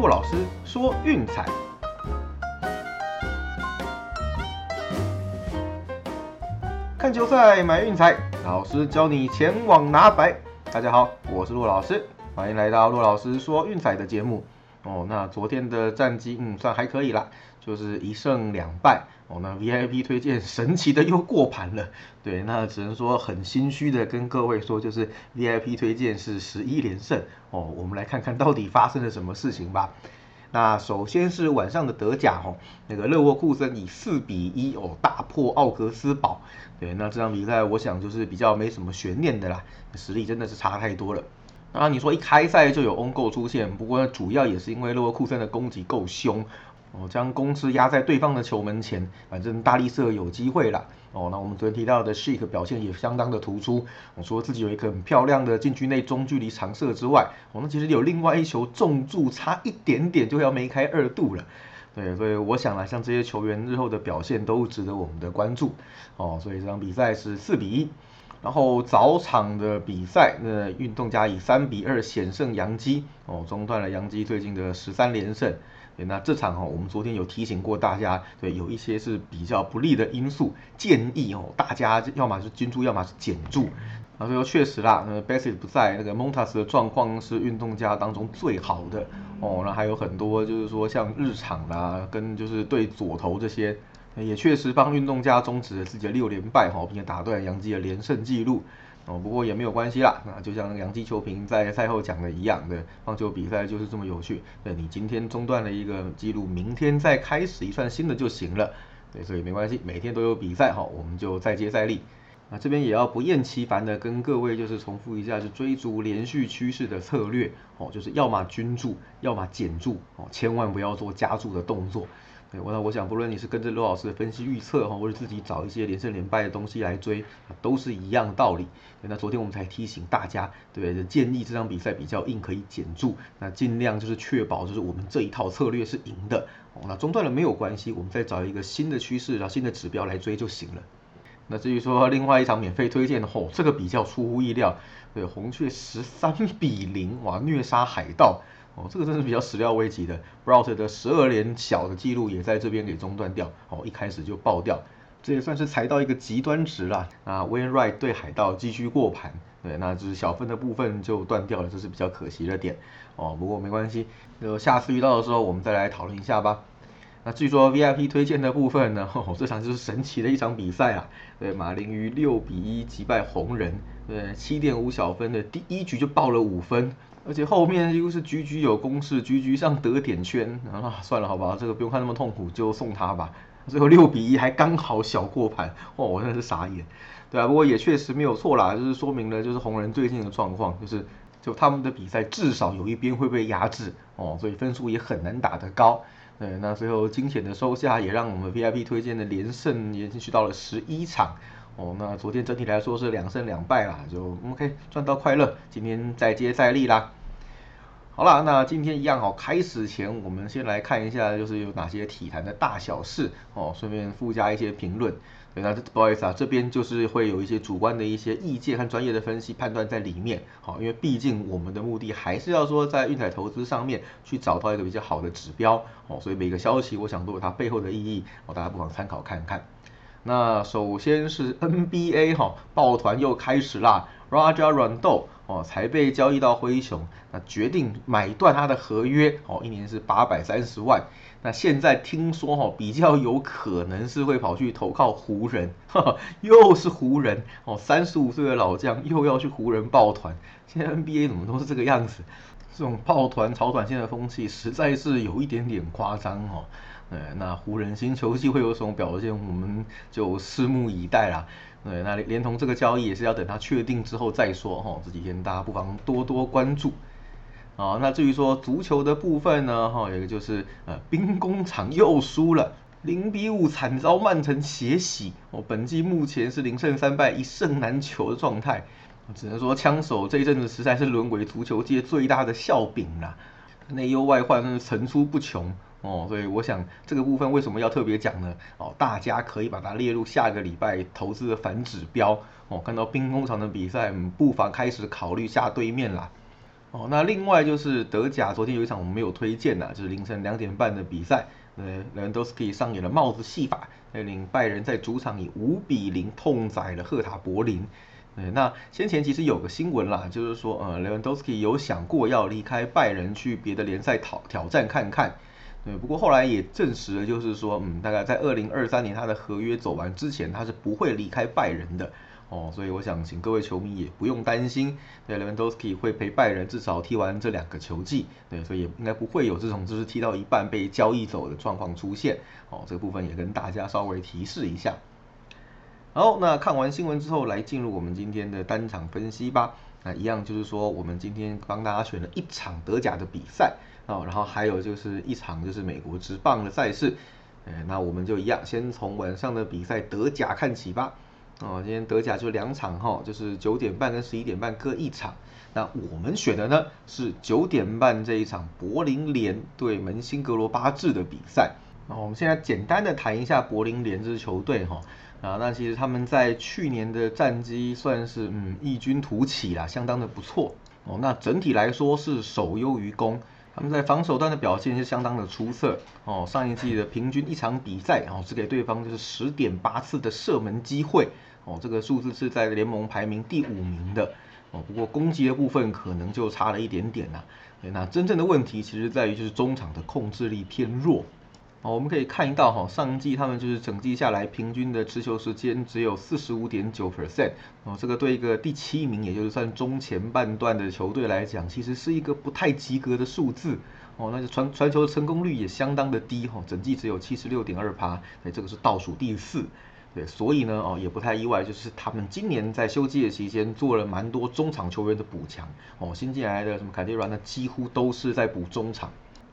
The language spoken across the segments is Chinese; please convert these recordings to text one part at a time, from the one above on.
骆老师说运彩。看球赛买运彩，老师教你前往拿白。大家好，我是骆老师，欢迎来到骆老师说运彩的节目。哦，那昨天的战绩，嗯，算还可以啦，就是一胜两败。哦，那 VIP 推荐神奇的又过盘了。对，那只能说很心虚的跟各位说，就是 VIP 推荐是十一连胜。哦，我们来看看到底发生了什么事情吧。那首先是晚上的德甲哦，那个勒沃库森以四比一哦大破奥格斯堡。对，那这场比赛我想就是比较没什么悬念的啦，实力真的是差太多了。那，你说一开赛就有 on g o 出现，不过主要也是因为勒沃库森的攻击够凶。哦，将攻势压在对方的球门前，反正大力射有机会了。哦，那我们昨天提到的 Shake 表现也相当的突出。我说自己有一个很漂亮的禁区内中距离长射之外，我们其实有另外一球重注，差一点点就要梅开二度了。对，所以我想啊，像这些球员日后的表现都值得我们的关注。哦，所以这场比赛是四比一。然后早场的比赛，那运动家以三比二险胜杨基。哦，中断了杨基最近的十三连胜。那这场哈，我们昨天有提醒过大家，对，有一些是比较不利的因素，建议哦，大家要么是均注，要么是减注。啊，所以说确实啦，那 Bassett 不在，那个 Montas 的状况是运动家当中最好的哦。那还有很多就是说像日场啦，跟就是对左投这些，也确实帮运动家终止了自己的六连败哈，并且打断杨基的连胜记录。哦，不过也没有关系啦。那就像杨基球评在赛后讲的一样，的棒球比赛就是这么有趣。对你今天中断了一个记录，明天再开始一串新的就行了。对，所以没关系，每天都有比赛哈，我们就再接再厉。那这边也要不厌其烦的跟各位就是重复一下，是追逐连续趋势的策略哦，就是要么均注，要么减注哦，千万不要做加注的动作。对，我那我想，不论你是跟着罗老师的分析预测哈，或者自己找一些连胜连败的东西来追，都是一样道理。那昨天我们才提醒大家，对不对，建议这场比赛比较硬，可以减注，那尽量就是确保就是我们这一套策略是赢的。哦，那中断了没有关系，我们再找一个新的趋势，然后新的指标来追就行了。那至于说另外一场免费推荐的吼，这个比较出乎意料，对，红雀十三比零哇虐杀海盗。哦，这个真是比较始料未及的 b r o u t 的十二连小的记录也在这边给中断掉，哦，一开始就爆掉，这也算是踩到一个极端值了。啊 w a i n Wright 对海盗继续过盘，对，那就是小分的部分就断掉了，这是比较可惜的点。哦，不过没关系，就下次遇到的时候我们再来讨论一下吧。那据说 VIP 推荐的部分呢，这场就是神奇的一场比赛啊，对，马林鱼六比一击败红人，对，七点五小分的第一局就爆了五分。而且后面又是局局有攻势，局局上得点圈啊，算了好吧，这个不用看那么痛苦，就送他吧。最后六比一还刚好小过盘，哇，我真的是傻眼，对啊，不过也确实没有错啦，就是说明了就是红人最近的状况，就是就他们的比赛至少有一边会被压制哦，所以分数也很难打得高。对，那最后惊险的收下也让我们 VIP 推荐的连胜延续到了十一场。哦，那昨天整体来说是两胜两败啦，就 OK 赚到快乐，今天再接再厉啦。好了，那今天一样哦，开始前我们先来看一下，就是有哪些体坛的大小事哦，顺便附加一些评论。对，那不好意思啊，这边就是会有一些主观的一些意见和专业的分析判断在里面。好，因为毕竟我们的目的还是要说在运彩投资上面去找到一个比较好的指标哦，所以每个消息我想都有它背后的意义哦，大家不妨参考看看。那首先是 NBA 哈，抱团又开始啦，Raja Rondo 哦才被交易到灰熊，那决定买断他的合约哦，一年是八百三十万。那现在听说哈，比较有可能是会跑去投靠湖人，又是湖人哦，三十五岁的老将又要去湖人抱团，现在 NBA 怎么都是这个样子？这种抱团炒短线的风气实在是有一点点夸张哦。对，那湖人新球季会有什么表现，我们就拭目以待啦。对，那连同这个交易也是要等他确定之后再说哈。这几天大家不妨多多关注。啊，那至于说足球的部分呢，哈，有一个就是呃兵工厂又输了，零比五惨遭曼城血洗。哦，本季目前是零胜三败，一胜难求的状态。只能说枪手这一阵子实在是沦为足球界最大的笑柄了，内忧外患层出不穷。哦，所以我想这个部分为什么要特别讲呢？哦，大家可以把它列入下个礼拜投资的反指标。哦，看到兵工厂的比赛，不妨开始考虑下对面啦。哦，那另外就是德甲，昨天有一场我们没有推荐呐，就是凌晨两点半的比赛，呃，人都是可以上演了帽子戏法，带领拜仁在主场以五比零痛宰了赫塔柏林。对，那先前其实有个新闻啦，就是说，呃，Lewandowski 有想过要离开拜仁去别的联赛挑挑战看看。对，不过后来也证实了，就是说，嗯，大概在二零二三年他的合约走完之前，他是不会离开拜仁的。哦，所以我想请各位球迷也不用担心，对，Lewandowski 会陪拜仁至少踢完这两个球季，对，所以也应该不会有这种就是踢到一半被交易走的状况出现。哦，这个部分也跟大家稍微提示一下。好，那看完新闻之后，来进入我们今天的单场分析吧。那一样就是说，我们今天帮大家选了一场德甲的比赛，哦，然后还有就是一场就是美国职棒的赛事。哎，那我们就一样，先从晚上的比赛德甲看起吧。哦，今天德甲就两场哈，就是九点半跟十一点半各一场。那我们选的呢是九点半这一场柏林联对门兴格罗巴治的比赛。那我们现在简单的谈一下柏林联这支球队哈。啊，那其实他们在去年的战绩算是嗯异军突起啦，相当的不错。哦，那整体来说是守优于攻。他们在防守端的表现是相当的出色哦。上一季的平均一场比赛然哦，只给对方就是十点八次的射门机会。哦，这个数字是在联盟排名第五名的哦。不过攻击的部分可能就差了一点点呐。那真正的问题其实在于就是中场的控制力偏弱。哦，我们可以看一到哈，上季他们就是整季下来平均的持球时间只有四十五点九 percent。哦，这个对一个第七名，也就是算中前半段的球队来讲，其实是一个不太及格的数字。哦，那就传传球的成功率也相当的低哈，整季只有七十六点二趴，哎，这个是倒数第四。对，所以呢，哦，也不太意外，就是他们今年在休季的期间做了蛮多中场球员的补强。哦，新进来的什么凯蒂软呢，几乎都是在补中场。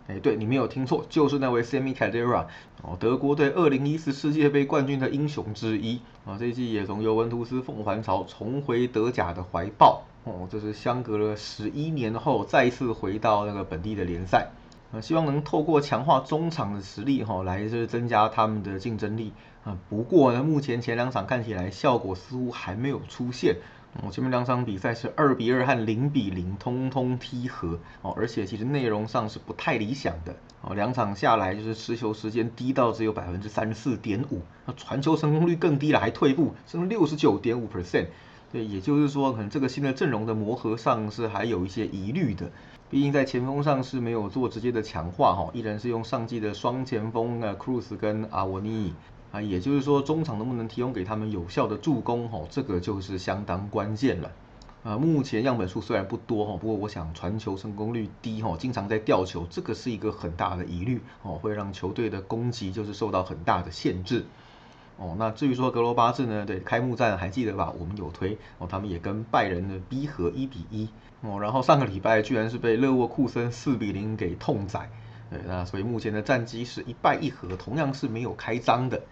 哎，对你没有听错，就是那位 Sami c a d e r a 哦，德国队2014世界杯冠军的英雄之一啊，这一季也从尤文图斯凤凰巢重回德甲的怀抱。哦，这是相隔了十一年后再次回到那个本地的联赛。啊，希望能透过强化中场的实力哈，来就是增加他们的竞争力啊。不过呢，目前前两场看起来效果似乎还没有出现。哦，前面两场比赛是二比二和零比零，通通踢和哦，而且其实内容上是不太理想的哦。两场下来就是持球时间低到只有百分之三十四点五，那传球成功率更低了，还退步，剩六十九点五 percent。对，也就是说，可能这个新的阵容的磨合上是还有一些疑虑的。毕竟在前锋上是没有做直接的强化哈，依然是用上季的双前锋啊，Cruz 跟阿沃尼啊，也就是说中场能不能提供给他们有效的助攻哈，这个就是相当关键了。啊，目前样本数虽然不多哈，不过我想传球成功率低哈，经常在掉球，这个是一个很大的疑虑哦，会让球队的攻击就是受到很大的限制。哦，那至于说格罗巴治呢？对，开幕战还记得吧？我们有推哦，他们也跟拜仁的逼和一比一哦，然后上个礼拜居然是被勒沃库森四比零给痛宰，对，那所以目前的战绩是一败一和，同样是没有开张的。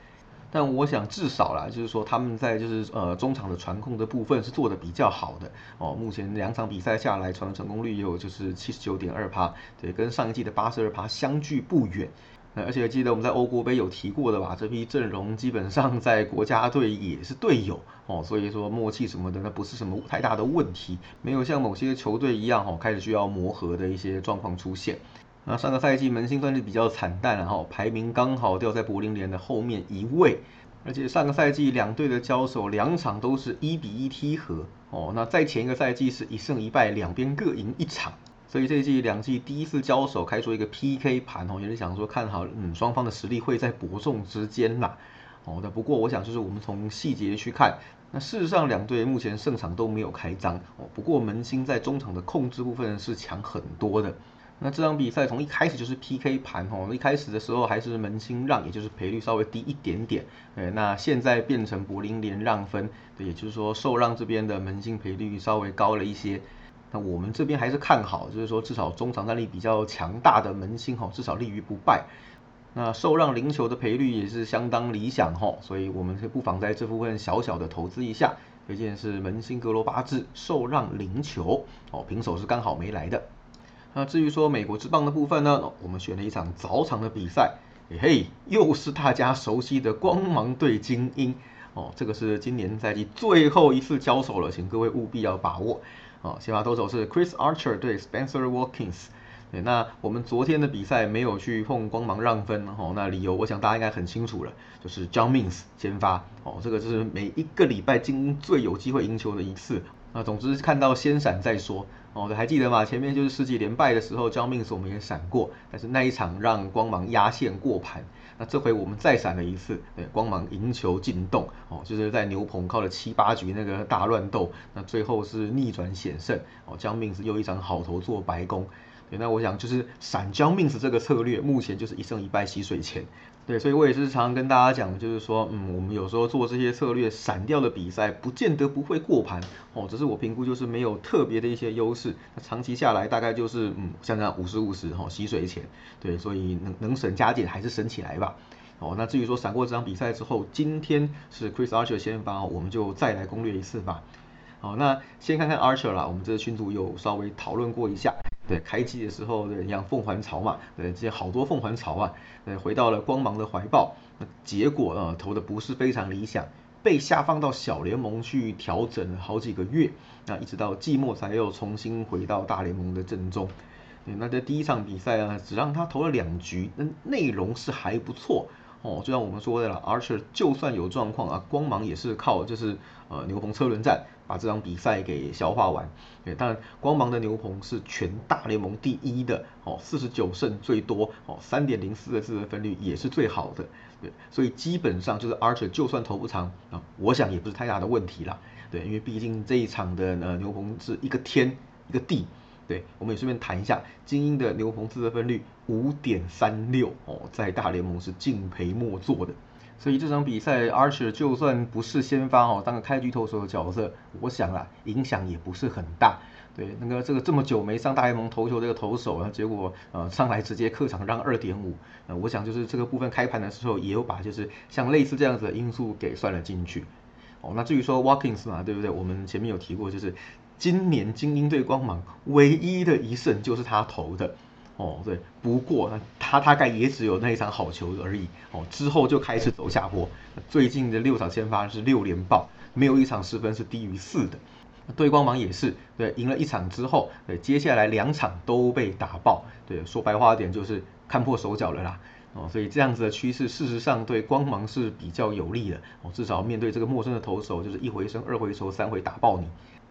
但我想至少啦，就是说他们在就是呃中场的传控的部分是做的比较好的哦。目前两场比赛下来，传成功率也有就是七十九点二趴，对，跟上一季的八十二趴相距不远。那而且记得我们在欧国杯有提过的吧？这批阵容基本上在国家队也是队友哦，所以说默契什么的那不是什么太大的问题，没有像某些球队一样哦开始需要磨合的一些状况出现。那上个赛季门兴算是比较惨淡然后，排名刚好掉在柏林联的后面一位，而且上个赛季两队的交手两场都是一比一踢和哦，那在前一个赛季是一胜一败，两边各赢一场。所以这一季两季第一次交手开出一个 PK 盘哦，也是想说看好嗯双方的实力会在伯仲之间啦哦。那不过我想就是我们从细节去看，那事实上两队目前胜场都没有开张哦。不过门兴在中场的控制部分是强很多的。那这场比赛从一开始就是 PK 盘哦，一开始的时候还是门兴让，也就是赔率稍微低一点点。呃，那现在变成柏林联让分，对，也就是说受让这边的门兴赔率稍微高了一些。那我们这边还是看好，就是说至少中场战力比较强大的门兴哈，至少立于不败。那受让零球的赔率也是相当理想哈，所以我们不妨在这部分小小的投资一下。推荐是门兴格罗巴治受让零球哦，平手是刚好没来的。那至于说美国之棒的部分呢，我们选了一场早场的比赛，嘿嘿，又是大家熟悉的光芒队精英哦，这个是今年赛季最后一次交手了，请各位务必要把握。哦，先发投手是 Chris Archer 对 Spencer Watkins。那我们昨天的比赛没有去碰光芒让分哦，那理由我想大家应该很清楚了，就是 John Means 先发哦，这个就是每一个礼拜精英最有机会赢球的一次。那总之看到先闪再说哦，还记得吗？前面就是十几连败的时候，John Means 我们也闪过，但是那一场让光芒压线过盘。那这回我们再闪了一次，对，光芒赢球进洞哦，就是在牛棚靠了七八局那个大乱斗，那最后是逆转险胜哦，John Means 又一场好头做白宫。对，那我想就是闪交命子这个策略，目前就是一胜一败洗水钱。对，所以我也是常跟大家讲，就是说，嗯，我们有时候做这些策略，闪掉的比赛不见得不会过盘哦，只是我评估就是没有特别的一些优势。那长期下来大概就是，嗯，像这样五十五十哈，洗水钱。对，所以能能省加减还是省起来吧。哦，那至于说闪过这场比赛之后，今天是 Chris Archer 先发，我们就再来攻略一次吧。好，那先看看 Archer 啦，我们这个群组有稍微讨论过一下。对，开机的时候，对，一样凤凰巢嘛，对，这些好多凤凰巢啊，对，回到了光芒的怀抱，那结果呃投的不是非常理想，被下放到小联盟去调整了好几个月，那一直到季末才又重新回到大联盟的阵中。那在第一场比赛啊，只让他投了两局，那内容是还不错。哦，就像我们说的了，Archer 就算有状况啊，光芒也是靠就是呃牛棚车轮战把这场比赛给消化完。对，当然光芒的牛棚是全大联盟第一的哦，四十九胜最多哦，三点零四的自得分率也是最好的。对，所以基本上就是 Archer 就算投不长啊，我想也不是太大的问题啦。对，因为毕竟这一场的呃牛棚是一个天一个地。对，我们也顺便谈一下精英的牛棚自得分率五点三六哦，在大联盟是敬陪末座的。所以这场比赛，Archer 就算不是先发哦，当个开局投手的角色，我想啊，影响也不是很大。对，那个这个这么久没上大联盟投球这个投手，然后结果呃上来直接客场让二点五，呃，我想就是这个部分开盘的时候也有把就是像类似这样子的因素给算了进去。哦，那至于说 Walkins 嘛，对不对？我们前面有提过，就是。今年精英队光芒唯一的一胜就是他投的哦，对，不过他大概也只有那一场好球而已哦，之后就开始走下坡。最近的六场先发是六连爆，没有一场失分是低于四的。对光芒也是，对，赢了一场之后，对，接下来两场都被打爆。对，说白话点就是看破手脚了啦。哦，所以这样子的趋势事实上对光芒是比较有利的哦，至少面对这个陌生的投手，就是一回生二回熟三回打爆你。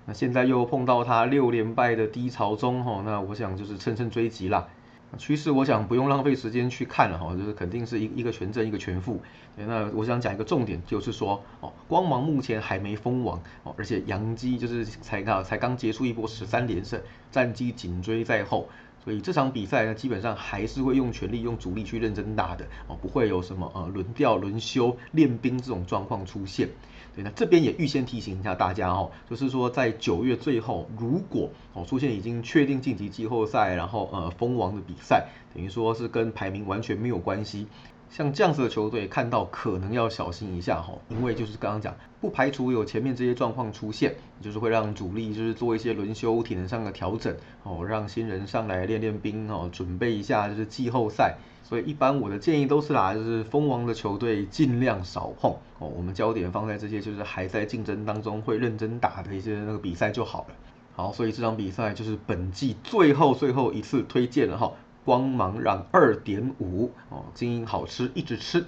那现在又碰到他六连败的低潮中哈，那我想就是乘胜追击啦。趋势我想不用浪费时间去看了哈，就是肯定是一一个全正一个全负。那我想讲一个重点，就是说哦，光芒目前还没封王哦，而且杨基就是才刚才刚结束一波十三连胜，战绩紧追在后，所以这场比赛呢基本上还是会用全力用主力去认真打的哦，不会有什么呃轮调轮休练兵这种状况出现。对，那这边也预先提醒一下大家哦，就是说在九月最后，如果哦出现已经确定晋级季后赛，然后呃封王的比赛，等于说是跟排名完全没有关系。像这样子的球队，看到可能要小心一下哈，因为就是刚刚讲，不排除有前面这些状况出现，就是会让主力就是做一些轮休、体能上的调整哦，让新人上来练练兵哦，准备一下就是季后赛。所以一般我的建议都是啦，就是封王的球队尽量少碰哦，我们焦点放在这些就是还在竞争当中会认真打的一些那个比赛就好了。好，所以这场比赛就是本季最后最后一次推荐了哈。光芒让二点五哦，精英好吃一直吃。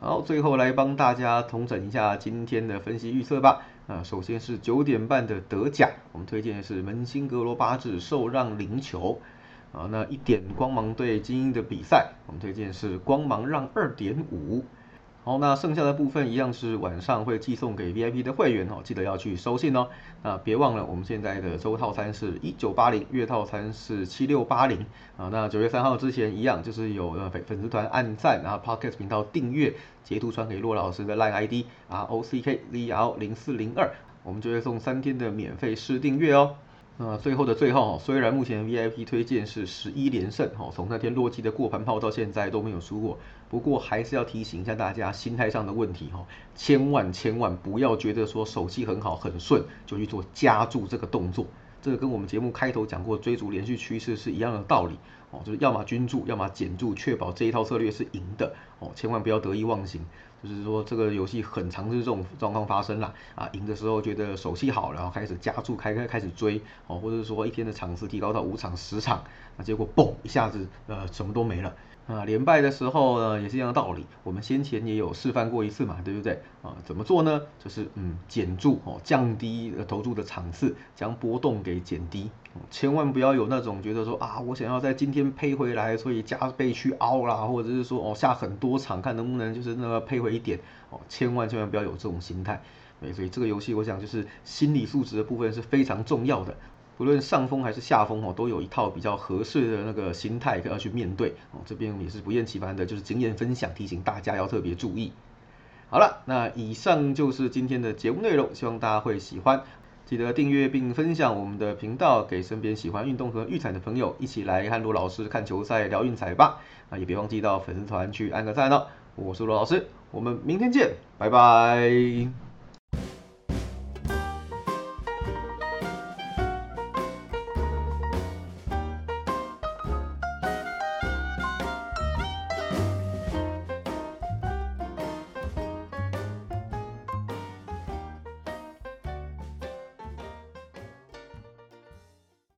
好，最后来帮大家统整一下今天的分析预测吧。啊，首先是九点半的德甲，我们推荐的是门兴格罗巴治受让零球。啊，那一点光芒对精英的比赛，我们推荐是光芒让二点五。好，那剩下的部分一样是晚上会寄送给 VIP 的会员哦，记得要去收信哦。那别忘了，我们现在的周套餐是一九八零，月套餐是七六八零啊。那九月三号之前一样，就是有呃粉粉丝团按赞，然后 Podcast 频道订阅，截图传给骆老师的 Line ID R O C K Z L 零四零二，我们就会送三天的免费试订阅哦。那最后的最后，虽然目前 VIP 推荐是十一连胜，哈，从那天洛基的过盘炮到现在都没有输过，不过还是要提醒一下大家心态上的问题，哈，千万千万不要觉得说手气很好很顺就去做加注这个动作，这个跟我们节目开头讲过追逐连续趋势是一样的道理，哦，就是要么均注，要么减注，确保这一套策略是赢的，哦，千万不要得意忘形，就是说这个游戏很常是这种状况发生啦，啊，赢的时候觉得手气好，然后开始加注开开开始追，哦，或者说一天的场次提高到五场十场，那结果嘣一下子呃什么都没了。啊，连败的时候呢，也是一样的道理。我们先前也有示范过一次嘛，对不对？啊，怎么做呢？就是嗯，减注哦，降低投注的场次，将波动给减低。千万不要有那种觉得说啊，我想要在今天配回来，所以加倍去凹啦，或者是说哦下很多场，看能不能就是那个配回一点哦。千万千万不要有这种心态。所以这个游戏，我想就是心理素质的部分是非常重要的。不论上风还是下风哦，都有一套比较合适的那个心态要去面对哦。这边也是不厌其烦的，就是经验分享，提醒大家要特别注意。好了，那以上就是今天的节目内容，希望大家会喜欢。记得订阅并分享我们的频道，给身边喜欢运动和育彩的朋友一起来和罗老师看球赛聊运彩吧。啊，也别忘记到粉丝团去按个赞哦。我是罗老师，我们明天见，拜拜。